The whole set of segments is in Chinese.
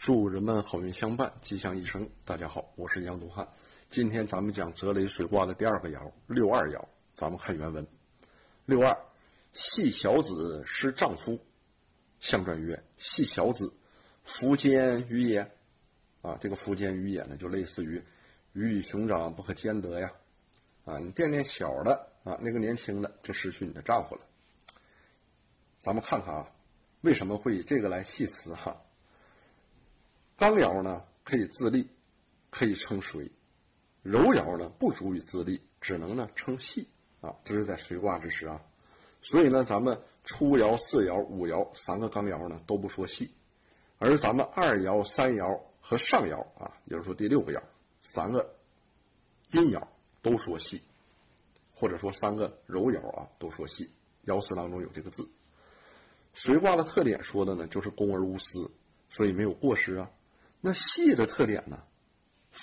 祝人们好运相伴，吉祥一生。大家好，我是杨东汉。今天咱们讲泽雷水卦的第二个爻六二爻，咱们看原文。六二，系小子失丈夫。象传曰：系小子，夫坚于也。啊，这个夫坚于也呢，就类似于鱼与熊掌不可兼得呀。啊，你惦念小的啊，那个年轻的就失去你的丈夫了。咱们看看啊，为什么会以这个来系辞哈？刚爻呢可以自立，可以称水；柔爻呢不足以自立，只能呢称系啊。这是在随卦之时啊。所以呢，咱们初爻、四爻、五爻三个刚爻呢都不说系，而咱们二爻、三爻和上爻啊，也就是说第六个爻，三个阴爻都说系，或者说三个柔爻啊都说系。爻辞当中有这个字。随卦的特点说的呢就是公而无私，所以没有过失啊。那细的特点呢，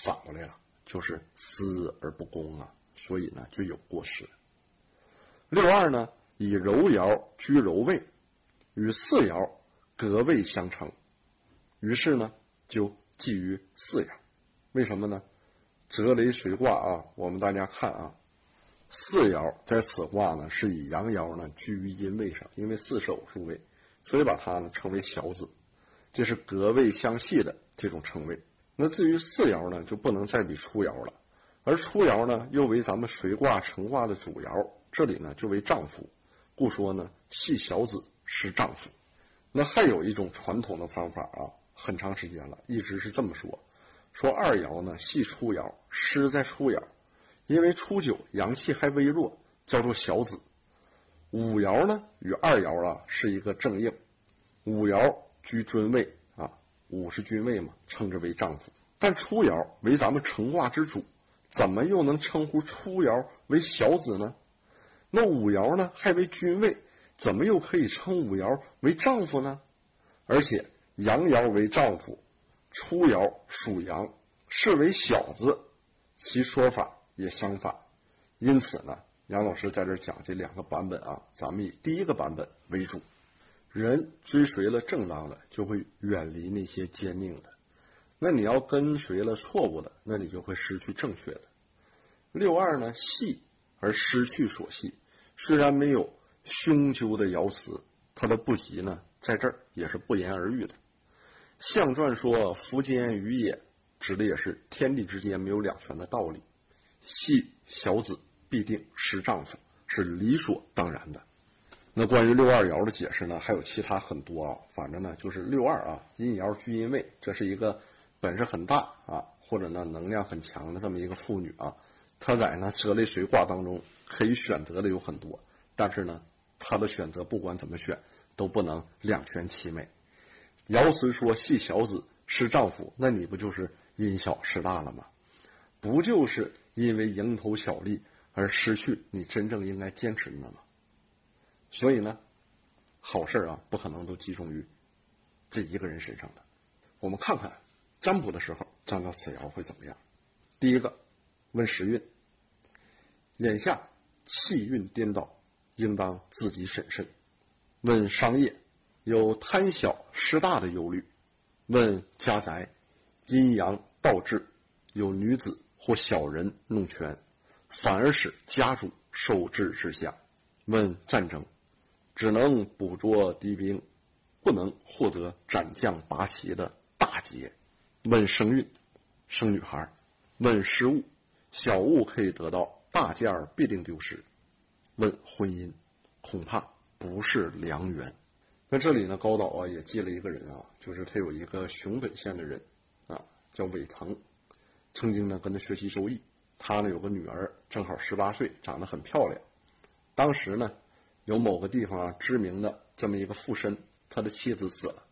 反过来了，就是私而不公啊，所以呢就有过失。六二呢以柔爻居柔位，与四爻隔位相乘，于是呢就寄于四爻。为什么呢？泽雷水卦啊，我们大家看啊，四爻在此卦呢是以阳爻呢居于阴位上，因为四是偶数位，所以把它呢称为小子，这是隔位相系的。这种称谓，那至于四爻呢，就不能再比初爻了，而初爻呢，又为咱们随卦成卦的主爻，这里呢就为丈夫，故说呢系小子是丈夫。那还有一种传统的方法啊，很长时间了，一直是这么说，说二爻呢系初爻，失在初爻，因为初九阳气还微弱，叫做小子。五爻呢与二爻啊是一个正应，五爻居尊位啊。五是君位嘛，称之为丈夫。但初爻为咱们成卦之主，怎么又能称呼初爻为小子呢？那五爻呢，还为君位，怎么又可以称五爻为丈夫呢？而且阳爻为丈夫，初爻属阳，是为小子，其说法也相反。因此呢，杨老师在这讲这两个版本啊，咱们以第一个版本为主。人追随了正当的，就会远离那些坚定的；那你要跟随了错误的，那你就会失去正确的。六二呢，细而失去所系，虽然没有凶究的爻辞，它的不吉呢，在这儿也是不言而喻的。象传说“夫坚于也”，指的也是天地之间没有两全的道理。系小子必定失丈夫，是理所当然的。那关于六二爻的解释呢，还有其他很多啊。反正呢，就是六二啊，阴爻居阴位，这是一个本事很大啊，或者呢能量很强的这么一个妇女啊。她在呢蛇类水卦当中可以选择的有很多，但是呢，她的选择不管怎么选都不能两全其美。爻辞说系小子失丈夫，那你不就是因小失大了吗？不就是因为蝇头小利而失去你真正应该坚持的吗？所以呢，好事啊，不可能都集中于这一个人身上的。我们看看占卜的时候占到此爻会怎么样。第一个，问时运，眼下气运颠倒，应当自己审慎。问商业，有贪小失大的忧虑。问家宅，阴阳倒置，有女子或小人弄权，反而使家主受制之下。问战争。只能捕捉敌兵，不能获得斩将拔旗的大捷。问生运，生女孩；问失物，小物可以得到，大件儿必定丢失。问婚姻，恐怕不是良缘。那这里呢，高岛啊也记了一个人啊，就是他有一个熊本县的人啊，叫尾藤，曾经呢跟他学习周易。他呢有个女儿，正好十八岁，长得很漂亮。当时呢。有某个地方啊知名的这么一个附身，他的妻子死了，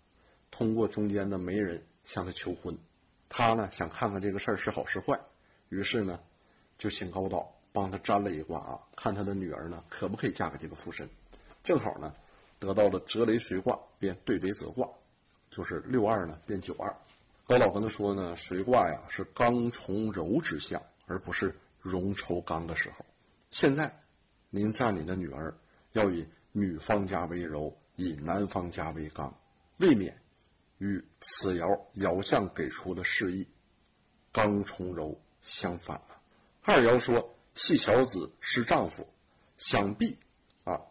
通过中间的媒人向他求婚，他呢想看看这个事儿是好是坏，于是呢就请高导帮他占了一卦啊，看他的女儿呢可不可以嫁给这个附身，正好呢得到了泽雷随卦变对雷泽卦，就是六二呢变九二，高导跟他说呢，随卦呀是刚从柔之象，而不是荣抽刚的时候，现在您占你的女儿。要以女方家为柔，以男方家为刚，未免与此爻爻象给出的示意刚从柔相反了。二爻说系小子是丈夫，想必啊，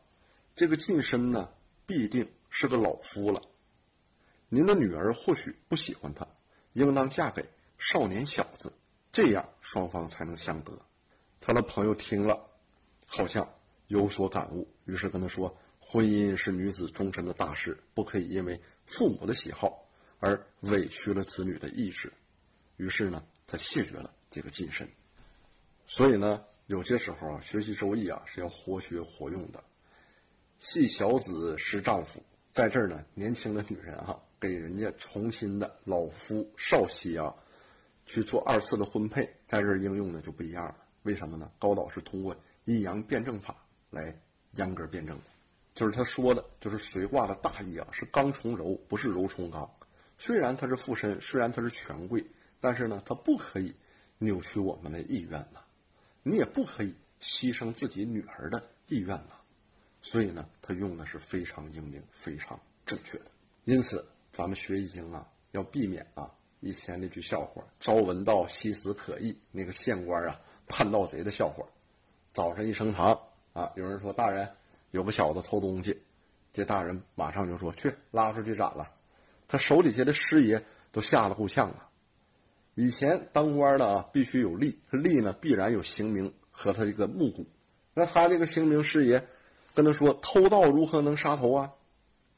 这个近身呢必定是个老夫了。您的女儿或许不喜欢他，应当嫁给少年小子，这样双方才能相得。他的朋友听了，好像有所感悟，于是跟他说。婚姻是女子终身的大事，不可以因为父母的喜好而委屈了子女的意志。于是呢，他谢绝了这个晋升。所以呢，有些时候啊，学习周易啊是要活学活用的。系小子失丈夫，在这儿呢，年轻的女人哈，给人家重新的老夫少妻啊去做二次的婚配，在这儿应用的就不一样了。为什么呢？高导是通过阴阳辩证法来严格辩证。就是他说的，就是随卦的大意啊，是刚从柔，不是柔从刚。虽然他是附身，虽然他是权贵，但是呢，他不可以扭曲我们的意愿呐，你也不可以牺牲自己女儿的意愿呐。所以呢，他用的是非常英明、非常正确的。因此，咱们学易经啊，要避免啊以前那句笑话“朝闻道，夕死可矣”那个县官啊叛盗贼的笑话。早上一升堂啊，有人说：“大人。”有个小子偷东西，这大人马上就说：“去拉出去斩了。”他手底下的师爷都吓得够呛啊！以前当官的啊，必须有吏，吏呢必然有刑名和他这个目骨。那他这个刑名师爷跟他说：“偷盗如何能杀头啊？”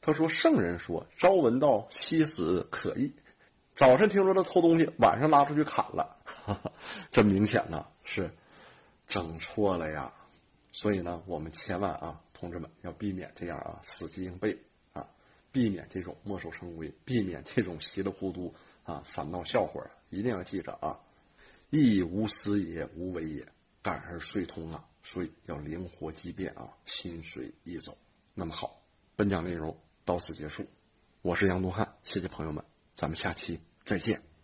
他说：“圣人说，朝闻道，夕死可矣。早晨听说他偷东西，晚上拉出去砍了。这明显呐是整错了呀！所以呢，我们千万啊。”同志们要避免这样啊，死记硬背啊，避免这种墨守成规，避免这种稀里糊涂啊反闹笑话一定要记着啊，亦无私也，无为也，感而遂通啊，所以要灵活机变啊，心随意走。那么好，本讲内容到此结束，我是杨东汉，谢谢朋友们，咱们下期再见。